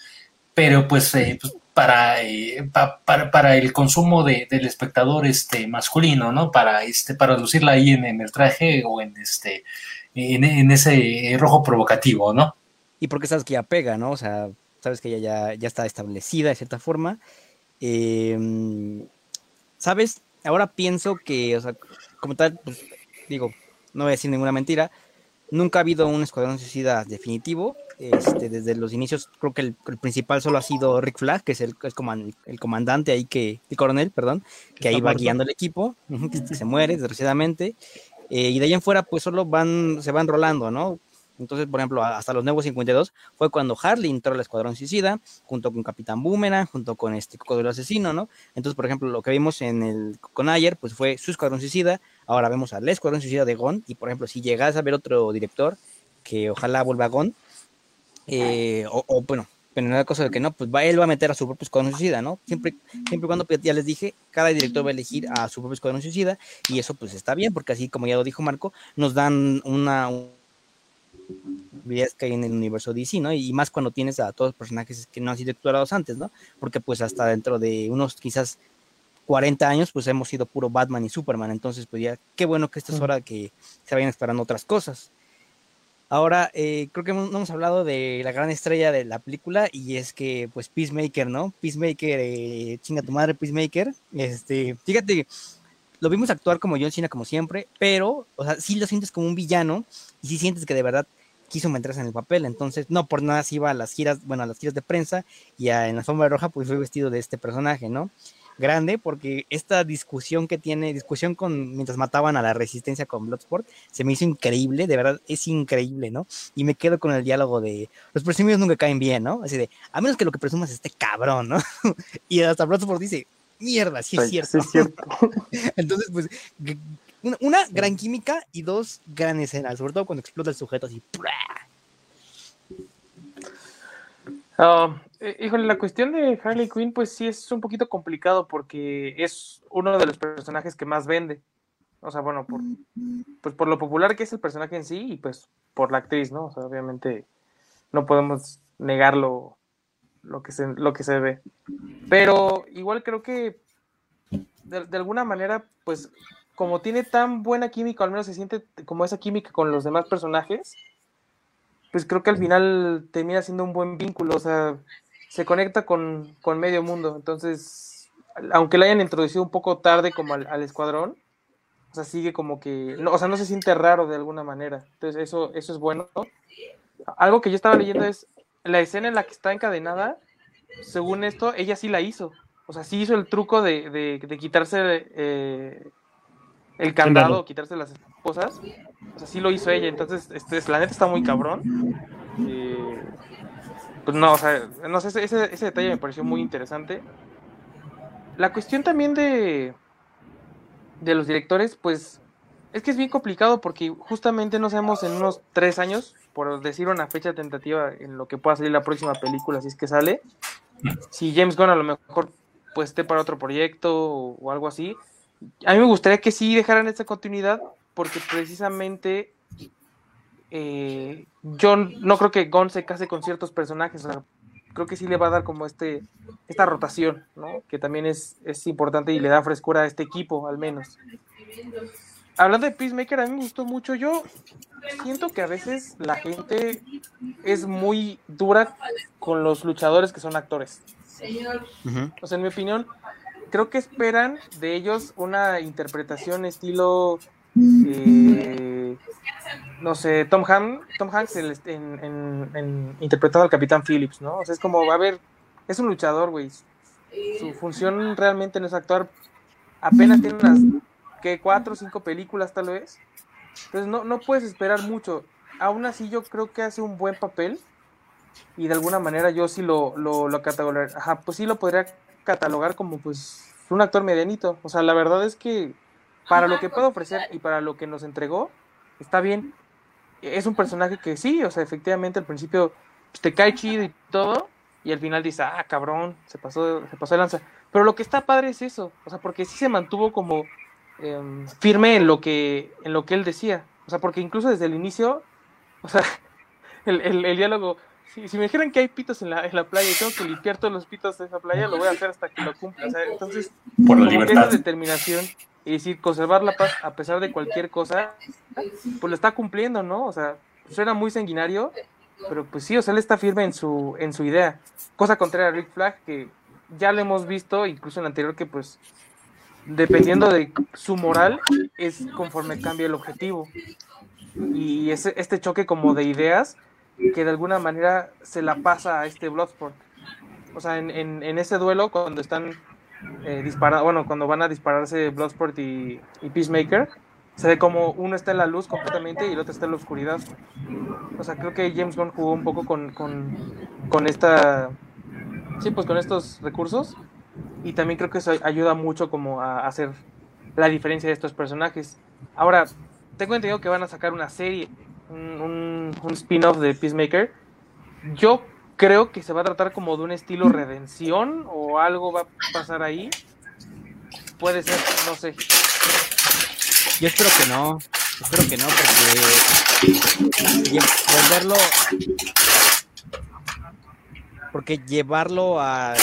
pero pues, eh, pues para, eh, para, para, el consumo de, del espectador este, masculino, ¿no? Para, este, para lucirla ahí en el traje o en, este, en, ese rojo provocativo, ¿no? Y porque sabes que ya pega, ¿no? O sea, sabes que ella ya, ya está establecida de cierta forma. Em, ¿Sabes? Ahora pienso que, o sea, como tal, pues, digo, no voy a decir ninguna mentira, nunca ha habido un escuadrón suicida definitivo. Este, desde los inicios, creo que el, principal solo ha sido Rick Flag, que es el, el comandante ahí que, el coronel, perdón, que ahí va guiando el equipo, *laughs* que se muere desgraciadamente. Eh, y de ahí en fuera, pues solo van, se van rolando, ¿no? Entonces, por ejemplo, hasta los nuevos 52 fue cuando Harley entró al Escuadrón Suicida, junto con Capitán Boomerang, junto con este Cocodrilo Asesino, ¿no? Entonces, por ejemplo, lo que vimos en el con ayer, pues fue su Escuadrón Suicida, ahora vemos al Escuadrón Suicida de Gon, y por ejemplo, si llegas a ver otro director, que ojalá vuelva a Gon, eh, o, o, bueno, pero no la cosa de que no, pues va, él va a meter a su propio escuadrón suicida, ¿no? Siempre, siempre cuando pues, ya les dije, cada director va a elegir a su propio escuadrón suicida y eso pues está bien, porque así como ya lo dijo Marco, nos dan una que hay en el universo DC, ¿no? Y más cuando tienes a todos los personajes que no han sido explorados antes, ¿no? Porque pues hasta dentro de unos quizás 40 años, pues hemos sido puro Batman y Superman, entonces pues ya, qué bueno que esta es hora que se vayan esperando otras cosas. Ahora, eh, creo que no hemos hablado de la gran estrella de la película y es que, pues, Peacemaker, ¿no? Peacemaker, eh, chinga tu madre, Peacemaker. Este, fíjate, lo vimos actuar como John Cena, como siempre, pero, o sea, sí lo sientes como un villano y sí sientes que de verdad quiso meterse en el papel. Entonces, no por nada se iba a las giras, bueno, a las giras de prensa y en la sombra roja, pues fue vestido de este personaje, ¿no? Grande porque esta discusión que tiene, discusión con mientras mataban a la resistencia con Bloodsport, se me hizo increíble, de verdad es increíble, ¿no? Y me quedo con el diálogo de los presumidos nunca caen bien, ¿no? Así de, a menos que lo que presumas es este cabrón, ¿no? *laughs* y hasta Bloodsport dice, mierda, sí es cierto. *laughs* Entonces, pues, una, gran química y dos gran escenas, sobre todo cuando explota el sujeto así. Ah, eh, híjole, la cuestión de Harley Quinn, pues sí es un poquito complicado porque es uno de los personajes que más vende. O sea, bueno, pues por lo popular que es el personaje en sí y pues por la actriz, ¿no? O sea, obviamente no podemos negarlo lo que se, lo que se ve. Pero igual creo que de alguna manera, pues como tiene tan buena química, al menos se siente como esa química con los demás personajes, pues creo que al final termina siendo un buen vínculo. O sea, se conecta con, medio mundo. Entonces, aunque la hayan introducido un poco tarde como al, escuadrón, o sea, sigue como que, no, o sea, no se siente raro de alguna manera. Entonces, eso, eso es bueno. Algo que yo estaba leyendo es la escena en la que está encadenada, según esto, ella sí la hizo. O sea, sí hizo el truco de, quitarse eh, el candado, quitarse las esposas. O sea, sí lo hizo ella. Entonces, este, la neta está muy cabrón. Eh, pues no, o sea, no sé, ese, detalle me pareció muy interesante. La cuestión también de, de los directores, pues es que es bien complicado porque justamente no sabemos en unos tres años, por decir una fecha tentativa en lo que pueda salir la próxima película, si es que sale, si James Gunn a lo mejor pues esté para otro proyecto o, o algo así. A mí me gustaría que sí dejaran esta continuidad porque precisamente eh, yo no creo que Gon se case con ciertos personajes, creo que sí le va a dar como este esta rotación, ¿no? Que también es, es importante y le da frescura a este equipo, al menos. Hablando de Peacemaker, a mí me gustó mucho. Yo siento que a veces la gente es muy dura con los luchadores que son actores. O sea, en mi opinión, creo que esperan de ellos una interpretación estilo, eh, no sé, Tom, Tom Hanks en, interpretado al Capitán Phillips, ¿no? O sea, es como, va a ver, es un luchador, güey. Su función realmente no es actuar. Apenas tiene unas, que Cuatro o cinco películas tal vez. Entonces no, no puedes esperar mucho. Aún así yo creo que hace un buen papel y de alguna manera yo sí lo, lo, lo Ajá, pues sí lo podría catalogar como pues un actor medianito. O sea, la verdad es que para lo que puede ofrecer y para lo que nos entregó, está bien. Es un personaje que sí, o sea, efectivamente al principio pues, te cae chido y todo, y al final dice, ah, cabrón, se pasó, se pasó de lanza. Pero lo que está padre es eso, o sea, porque sí se mantuvo como em, firme en lo que, en lo que él decía. O sea, porque incluso desde el inicio, o sea, *laughs* el, el diálogo, si, me dijeran que hay pitos en la, en la playa y tengo que limpiar todos los pitos de esa playa, lo voy a hacer hasta que lo cumpla. entonces, por la libertad. esa determinación y decir, conservar la paz a pesar de cualquier cosa, pues lo está cumpliendo, ¿no? O sea, suena muy sanguinario, pero pues sí, o sea, él está firme en su, en su idea. Cosa contraria a Rick Flag, que ya lo hemos visto, incluso en el anterior, que pues, dependiendo de su moral, es conforme cambia el objetivo. Y ese, este choque como de ideas que de alguna manera se la pasa a este Bloodsport. O sea, en, en, ese duelo, cuando están eh, disparando, bueno, cuando van a dispararse Bloodsport y, y, Peacemaker, se ve como uno está en la luz completamente y el otro está en la oscuridad. O sea, creo que James Gunn jugó un poco con, con, con esta. Sí, pues con estos recursos. Y también creo que eso ayuda mucho como a hacer la diferencia de estos personajes. Ahora, tengo entendido que van a sacar una serie un, spin-off de Peacemaker. Yo creo que se va a tratar como de un estilo redención o algo va a pasar ahí. Puede ser, no sé. Yo espero que no. Espero que no, porque volverlo. Porque llevarlo a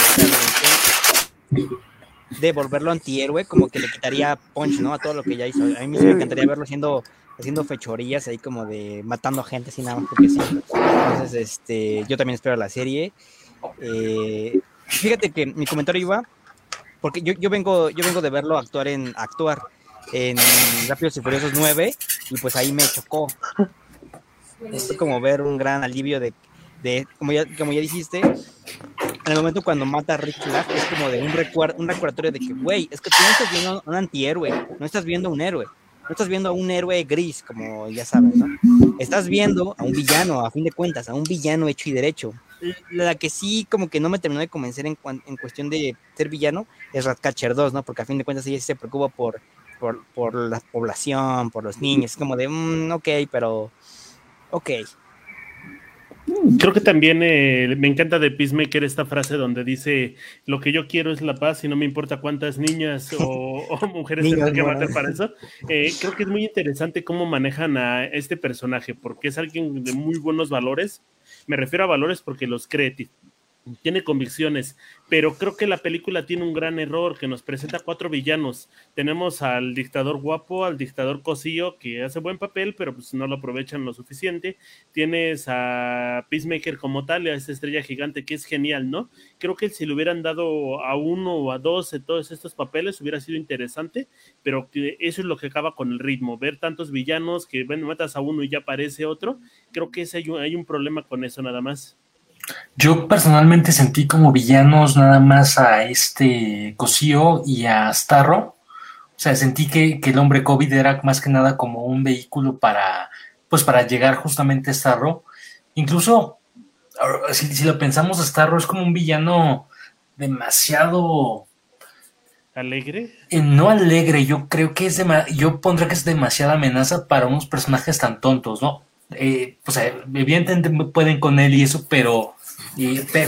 de volverlo antihéroe, como que le quitaría punch, ¿no? A todo lo que ya hizo. A mí me encantaría verlo siendo haciendo fechorías ahí como de matando gente sin nada más porque sí. Entonces, este, yo también espero la serie. Eh, fíjate que mi comentario iba, porque yo, yo, vengo, yo vengo de verlo actuar en actuar en Rápidos y Furiosos 9 y pues ahí me chocó. Es como ver un gran alivio de, de como, ya, como ya dijiste, en el momento cuando mata a Rick Flag es como de un, recuerdo, un recordatorio de que, güey, es que tú no estás viendo un antihéroe, no estás viendo un héroe, no estás viendo a un héroe gris, como ya sabes, ¿no? Estás viendo a un villano, a fin de cuentas, a un villano hecho y derecho. La que sí, como que no me terminó de convencer en, cuestión de ser villano es Ratcatcher 2, ¿no? Porque a fin de cuentas ella sí se preocupa por, la población, por los niños. Como de, mm, ok, pero. Ok, Creo que también eh, me encanta de Peacemaker esta frase donde dice, lo que yo quiero es la paz y no me importa cuántas niñas o, *laughs* mujeres tengan que matar para eso. Eh, creo que es muy interesante cómo manejan a este personaje, porque es alguien de muy buenos valores. Me refiero a valores porque los cree, tiene convicciones, pero creo que la película tiene un gran error que nos presenta cuatro villanos. Tenemos al dictador guapo, al dictador cosillo que hace buen papel, pero pues no lo aprovechan lo suficiente. Tienes a Peacemaker como tal, a esta estrella gigante que es genial, ¿no? Creo que si le hubieran dado a uno o a dos de todos estos papeles hubiera sido interesante, pero eso es lo que acaba con el ritmo, ver tantos villanos que, bueno, matas a uno y ya aparece otro, creo que ese hay, un, hay un problema con eso nada más. Yo personalmente sentí como villanos nada más a este Cosío y a Starro. O sea, sentí que, el hombre COVID era más que nada como un vehículo para, pues para llegar justamente a Starro. Incluso, si, lo pensamos, Starro es como un villano demasiado... ¿Alegre? Eh, no alegre, yo creo que es yo pondría que es demasiada amenaza para unos personajes tan tontos, ¿no? eh, pues evidentemente pueden con él y eso, pero,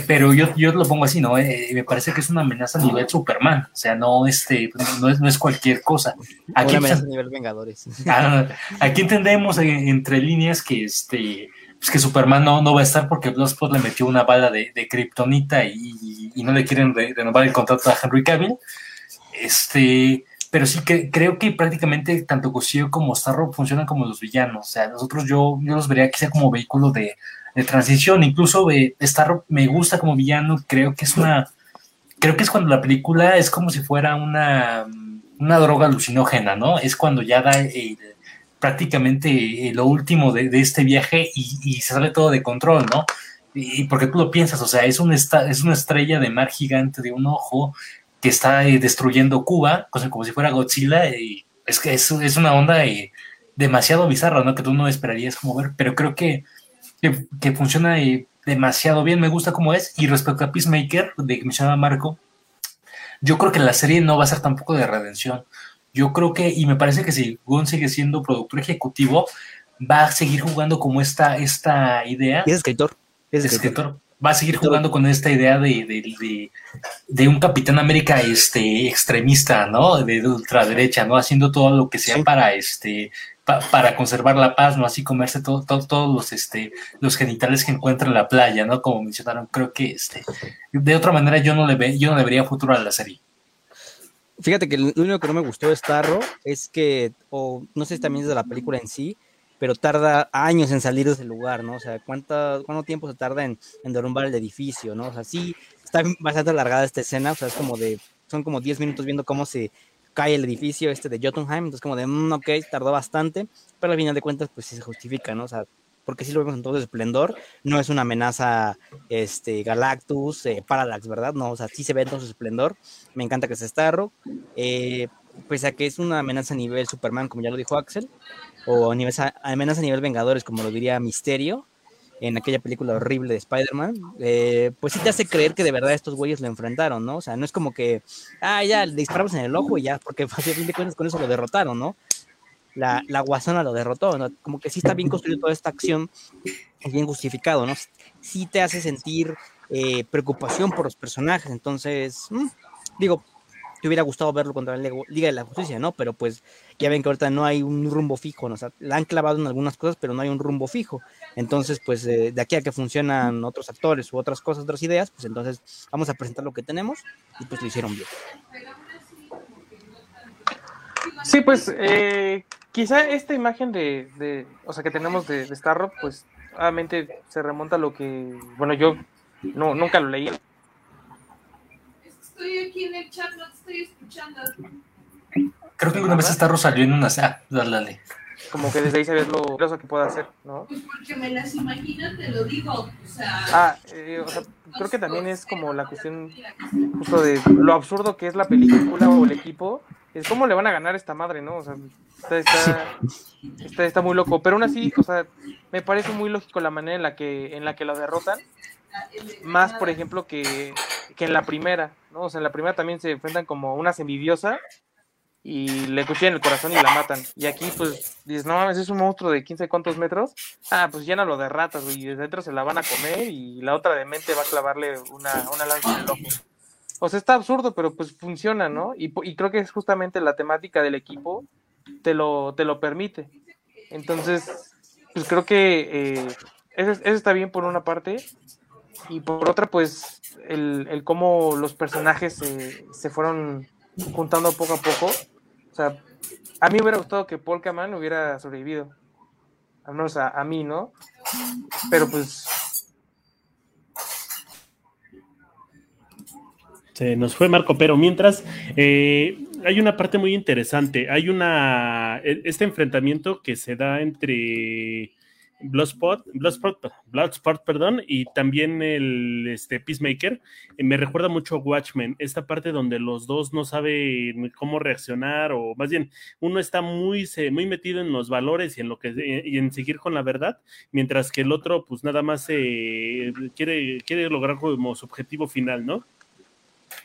pero yo, yo lo pongo así, ¿no? Eh, me parece que es una amenaza a nivel Superman, o sea, no, este, no, es, no es cualquier cosa. Aquí, amenaza a nivel Vengadores. *laughs* Ah, aquí entendemos entre líneas que, este, pues que Superman no, no va a estar porque Bloodsport le metió una bala de, de Kryptonita y, y, no le quieren renovar el contrato a Henry Cavill. Este, pero sí que creo que prácticamente tanto Cosío como Starro funcionan como los villanos. O sea, nosotros yo, yo los vería quizá como vehículo de, transición. Incluso eh, me gusta como villano, creo que es una creo que es cuando la película es como si fuera una, una droga alucinógena, ¿no? Es cuando ya da prácticamente lo último de, este viaje y, se sale todo de control, ¿no? Y, porque tú lo piensas, o sea, es, un es una estrella de mar gigante de un ojo que está eh, destruyendo Cuba, como si fuera Godzilla, es que es, es una onda eh, demasiado bizarra, ¿no? Que tú no esperarías como ver, pero creo que, que, funciona eh, demasiado bien, me gusta como es. Y respecto a Peacemaker, de que mencionaba Marco, yo creo que la serie no va a ser tampoco de redención. Yo creo que, y me parece que si Gunn sigue siendo productor ejecutivo, va a seguir jugando como esta, esta idea. Es escritor. Es escritor. Va a seguir jugando con esta idea de, de, de, un Capitán América este, extremista, ¿no? De ultraderecha, ¿no? Haciendo todo lo que sea para este para conservar la paz, ¿no? Así comerse todo, todos los, este, los genitales que encuentra en la playa, ¿no? Como mencionaron, creo que este, de otra manera yo no le ve, yo no le vería futuro a la serie. Fíjate que lo único que no me gustó de Starro es que, o no sé si también es de la película en sí, pero tarda años en salir de ese lugar, ¿no? O sea, ¿cuánto, cuánto tiempo se tarda en, en derrumbar el edificio, ¿no? O sea, sí, está bastante alargada esta escena, o sea, es como de, son como 10 minutos viendo cómo se cae el edificio este de Jotunheim, entonces como de, mm, ok, tardó bastante, pero al final de cuentas pues sí se justifica, ¿no? O sea, porque sí lo vemos en todo su esplendor, no es una amenaza este, Galactus, eh, Parallax, ¿verdad? No, o sea, sí se ve en todo su esplendor, me encanta que sea Starro, eh, pues a que es una amenaza a nivel Superman, como ya lo dijo Axel, o a nivel, amenaza a nivel Vengadores, como lo diría Misterio, en aquella película horrible de Spider-Man, eh, pues sí te hace creer que de verdad estos güeyes lo enfrentaron, ¿no? O sea, no es como que, ah, ya, le disparamos en el ojo y ya, porque *laughs* a fin de cuentas con eso lo derrotaron, ¿no? La, la guasona lo derrotó, ¿no? Como que sí está bien construido toda esta acción, bien justificado, ¿no? Sí te hace sentir eh, preocupación por los personajes, entonces, mm, digo, te hubiera gustado verlo contra la Liga de la Justicia, ¿no? Pero pues ya ven que ahorita no hay un rumbo fijo, ¿no? O sea, la han clavado en algunas cosas, pero no hay un rumbo fijo. Entonces, pues eh, de aquí a que funcionan otros actores u otras cosas, otras ideas, pues entonces vamos a presentar lo que tenemos y pues lo hicieron bien. Sí, pues eh, quizá esta imagen de, o sea, que tenemos de, de Starro, pues obviamente se remonta a lo que, bueno, yo no, nunca lo leí, estoy aquí en el chat, no te estoy escuchando. Creo que alguna vez esta salió en una. Ah, dale, Como que desde ahí se ve lo groso que puede hacer, ¿no? Pues porque me las imagino, te lo digo. O sea. Ah, eh, o sea, creo que también es como la cuestión justo de lo absurdo que es la película o el equipo. Es cómo le van a ganar a esta madre, ¿no? O sea, está, está, está, muy loco. Pero aún así, o sea, me parece muy lógico la manera en la que, en la que lo derrotan. Más, por ejemplo, que, que en la primera, ¿no? O sea, en la primera también se enfrentan como una envidiosa y le cuchillan el corazón y la matan. Y aquí, pues, dices, no mames, es un monstruo de 15 cuántos metros. Ah, pues llénalo de ratas, y desde dentro se la van a comer y la otra de mente va a clavarle una, una lanza en el ojo. O sea, está absurdo, pero pues funciona, ¿no? Y, y creo que es justamente la temática del equipo te lo, te lo permite. Entonces, pues creo que eh, eso, eso está bien por una parte. Y por otra, pues, el, el cómo los personajes se fueron juntando poco a poco. O sea, a mí hubiera gustado que Polkaman hubiera sobrevivido. Al menos a, a mí, ¿no? Pero pues Se nos fue Marco, pero mientras eh, hay una parte muy interesante. Hay una e, este enfrentamiento que se da entre Bloodspot, Bloodspot, Bloodspot, perdón, y también el este, Peacemaker, eh, me recuerda mucho a Watchmen, esta parte donde los dos no saben cómo reaccionar, o más bien, uno está muy, muy metido en los valores y en lo que y en seguir con la verdad, mientras que el otro, pues nada más quiere, quiere lograr como su objetivo final, ¿no?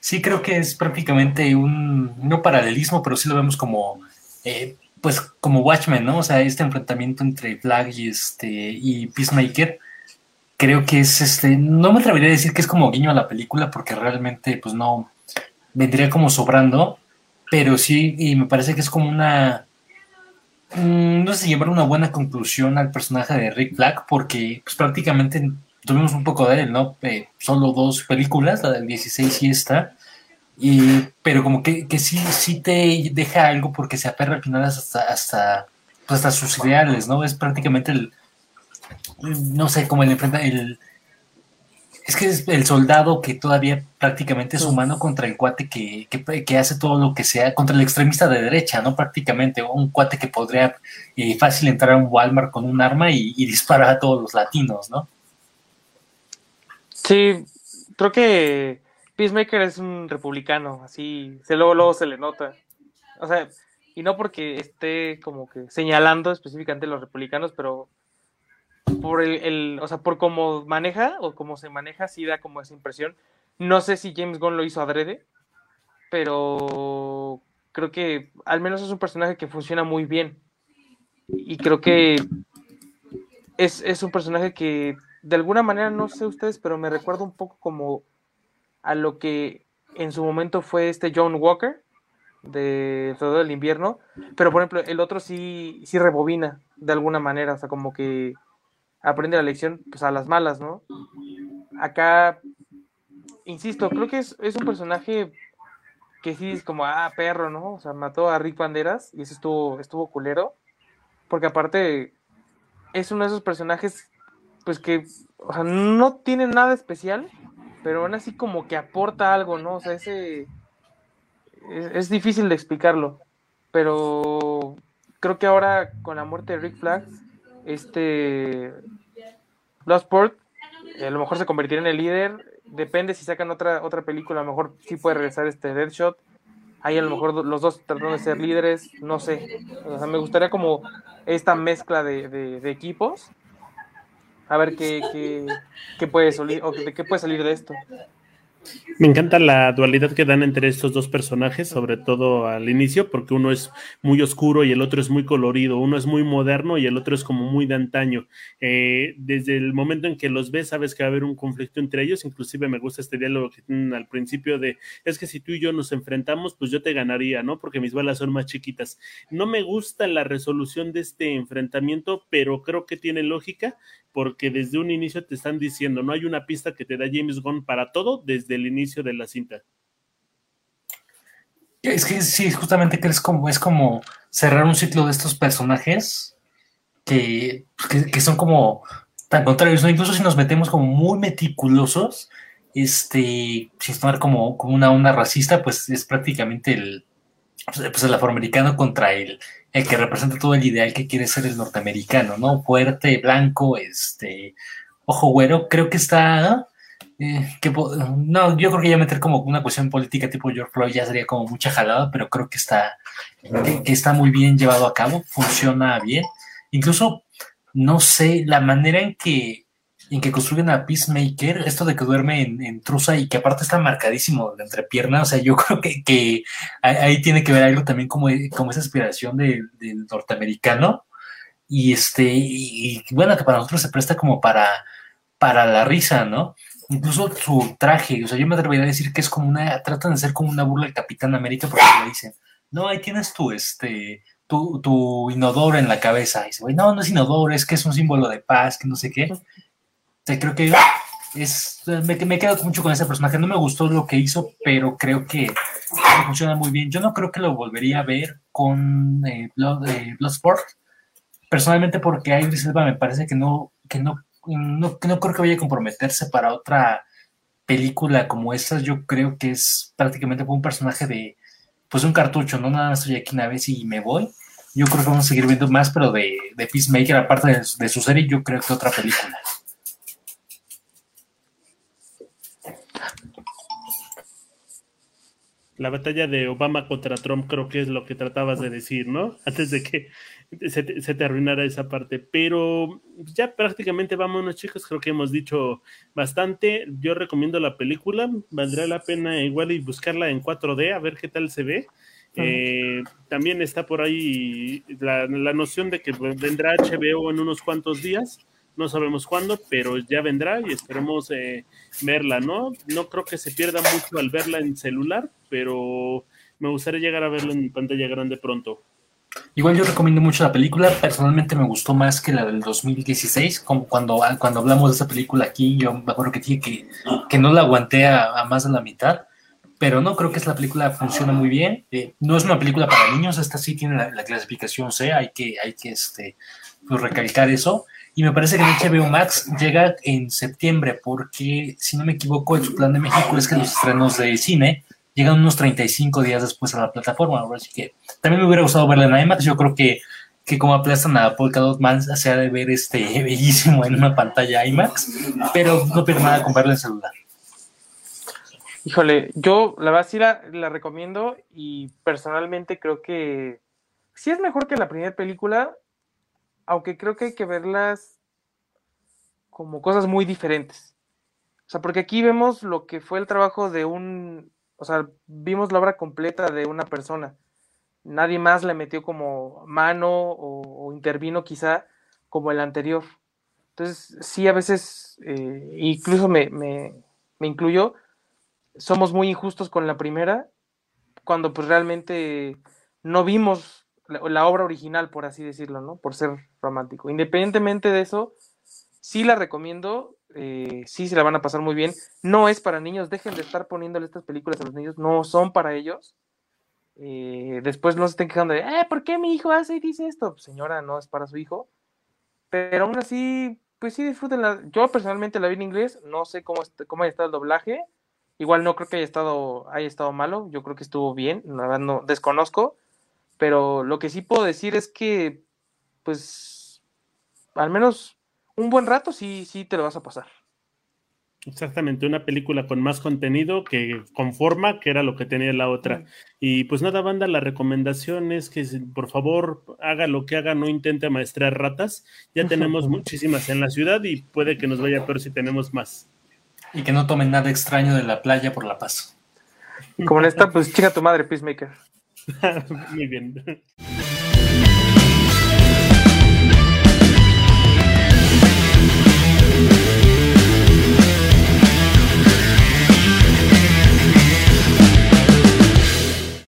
Sí, creo que es prácticamente un no paralelismo, pero sí lo vemos como eh, pues como Watchmen, ¿no? O sea, este enfrentamiento entre Flag y este y Peacemaker, creo que es este, no me atrevería a decir que es como guiño a la película porque realmente pues no vendría como sobrando, pero sí y me parece que es como una mm, no sé llevar una buena conclusión al personaje de Rick Flag porque pues prácticamente tuvimos un poco de él, ¿no? Eh, solo dos películas, la del 16 y esta y, pero como que, que sí, sí te deja algo porque se aperra al final hasta, hasta, pues hasta sus ideales, ¿no? Es prácticamente el, no sé, como el enfrenta, el, Es que es el soldado que todavía prácticamente es humano contra el cuate que, que, que hace todo lo que sea, contra el extremista de derecha, ¿no? Prácticamente, un cuate que podría eh, fácil entrar a un Walmart con un arma y, y disparar a todos los latinos, ¿no? Sí, creo que Peacemaker es un republicano, así, se luego, luego se le nota. O sea, y no porque esté como que señalando específicamente a los republicanos, pero por el, o sea, por cómo maneja o cómo se maneja, sí da como esa impresión. No sé si James Gunn lo hizo adrede, pero creo que al menos es un personaje que funciona muy bien. Y creo que es, es un personaje que de alguna manera, no sé ustedes, pero me recuerda un poco como a lo que en su momento fue este John Walker de todo el invierno, pero por ejemplo el otro sí, sí rebobina de alguna manera, o sea, como que aprende la lección pues a las malas, ¿no? Acá, insisto, creo que es, es un personaje que sí es como, ah, perro, ¿no? O sea, mató a Rick Banderas y eso estuvo, estuvo culero, porque aparte es uno de esos personajes pues que, o sea, no tiene nada especial, pero aún así como que aporta algo, ¿no? O sea, ese es, es, difícil de explicarlo, pero creo que ahora con la muerte de Rick Flag, este Bloodsport a lo mejor se convertirá en el líder, depende si sacan otra otra película, a lo mejor sí puede regresar este Deadshot. Ahí a lo mejor los dos tratando de ser líderes, no sé. O sea, me gustaría como esta mezcla de, de equipos a ver *laughs* qué, qué, qué puede salir o qué puede salir de esto. Me encanta la dualidad que dan entre estos dos personajes, sobre todo al inicio, porque uno es muy oscuro y el otro es muy colorido, uno es muy moderno y el otro es como muy de antaño. Eh, desde el momento en que los ves, sabes que va a haber un conflicto entre ellos, inclusive me gusta este diálogo que tienen al principio de, es que si tú y yo nos enfrentamos, pues yo te ganaría, ¿no? Porque mis balas son más chiquitas. No me gusta la resolución de este enfrentamiento, pero creo que tiene lógica, porque desde un inicio te están diciendo, no hay una pista que te da James Gunn para todo desde el inicio de la cinta. Es que sí, justamente que es como, es como cerrar un ciclo de estos personajes que, que, son como tan contrarios, incluso si nos metemos como muy meticulosos, este, sin tomar como, como una onda racista, pues es prácticamente el, pues el afroamericano contra el, el que representa todo el ideal que quiere ser el norteamericano, ¿no? Fuerte, blanco, este, ojo güero, creo que está, eh, que, no, yo creo que ya meter como una cuestión política tipo George Floyd ya sería como mucha jalada, pero creo que está, que, que está muy bien llevado a cabo, funciona bien, incluso, no sé, la manera en que en que construyen a Peacemaker, esto de que duerme en, en trusa y que aparte está marcadísimo de entrepierna, o sea, yo *laughs* creo que, que ahí tiene que ver algo también como, como esa aspiración del de norteamericano. Y este, y, y, bueno, que para nosotros se presta como para, para la risa, ¿no? Incluso su traje, o sea, yo me atrevería a decir que es como una, tratan de ser como una burla del Capitán América porque le dicen, no, ahí tienes tu, este, tu, tu inodoro en la cabeza. Y dice, no, no es inodoro, es que es un símbolo de paz, que no sé qué creo que es, me, me, quedo mucho con ese personaje. No me gustó lo que hizo, pero creo que funciona muy bien. Yo no creo que lo volvería a ver con eh, Blood, eh, Bloodsport, personalmente porque Idris Elba me parece que no, que no, no, no creo que vaya a comprometerse para otra película como esta. Yo creo que es prácticamente un personaje de, pues un cartucho, no nada, estoy aquí una vez y me voy. Yo creo que vamos a seguir viendo más, pero de, de Peacemaker, aparte de, de su serie, yo creo que otra película. la batalla de Obama contra Trump creo que es lo que tratabas de decir, ¿no? Antes de que se te, se te, arruinara esa parte. Pero ya prácticamente vámonos, chicos. Creo que hemos dicho bastante. Yo recomiendo la película. Valdrá la pena igual y buscarla en 4D a ver qué tal se ve. Eh, también está por ahí la, la, noción de que vendrá HBO en unos cuantos días. No sabemos cuándo, pero ya vendrá y esperemos eh, verla, ¿no? No creo que se pierda mucho al verla en celular, pero me gustaría llegar a verla en pantalla grande pronto. Igual yo recomiendo mucho la película, personalmente me gustó más que la del 2016, como cuando, cuando hablamos de esa película aquí, yo me acuerdo que dije que, que no la aguanté a, a, más de la mitad, pero no, creo que esta película funciona muy bien, eh, no es una película para niños, esta sí tiene la, la clasificación C, hay que, hay que este, pues, recalcar eso, y me parece que HBO Max llega en septiembre, porque si no me equivoco, el plan de México es que los estrenos de cine llegan unos 35 días después a la plataforma, así que también me hubiera gustado verla en IMAX, yo creo que, que como aplastan a Polka Dot Man se ha de ver este *laughs* bellísimo en una pantalla IMAX, pero no pierdo nada con verla en celular. Híjole, yo la verdad sí la, la recomiendo y personalmente creo que sí es mejor que la primera película, aunque creo que hay que verlas como cosas muy diferentes. O sea, porque aquí vemos lo que fue el trabajo de un, o sea, vimos la obra completa de una persona. Nadie más le metió como mano o, intervino quizá como el anterior. Entonces, sí, a veces, eh, incluso me, me, me incluyo, somos muy injustos con la primera, cuando pues realmente no vimos la, obra original, por así decirlo, ¿no? Por ser romántico. Independientemente de eso, sí la recomiendo, eh, sí se la van a pasar muy bien. No es para niños, dejen de estar poniéndole estas películas a los niños, no son para ellos. Eh, después no se estén quejando de, eh, ¿por qué mi hijo hace y dice esto? Pues, señora, no es para su hijo. Pero aún así, pues sí disfrútenla. Yo personalmente la vi en inglés, no sé cómo, cómo haya estado el doblaje. Igual no creo que haya estado, haya estado malo, yo creo que estuvo bien, la no desconozco, pero lo que sí puedo decir es que, pues, al menos un buen rato sí, sí te lo vas a pasar. Exactamente, una película con más contenido que conforma, que era lo que tenía la otra. Y pues nada, banda, la recomendación es que por favor haga lo que haga, no intente maestrar ratas. Ya tenemos muchísimas en la ciudad y puede que nos vaya peor si tenemos más. Y que no tomen nada extraño de la playa por la paz. Como en esta, pues chica tu madre, Peacemaker. *laughs* Muy bien.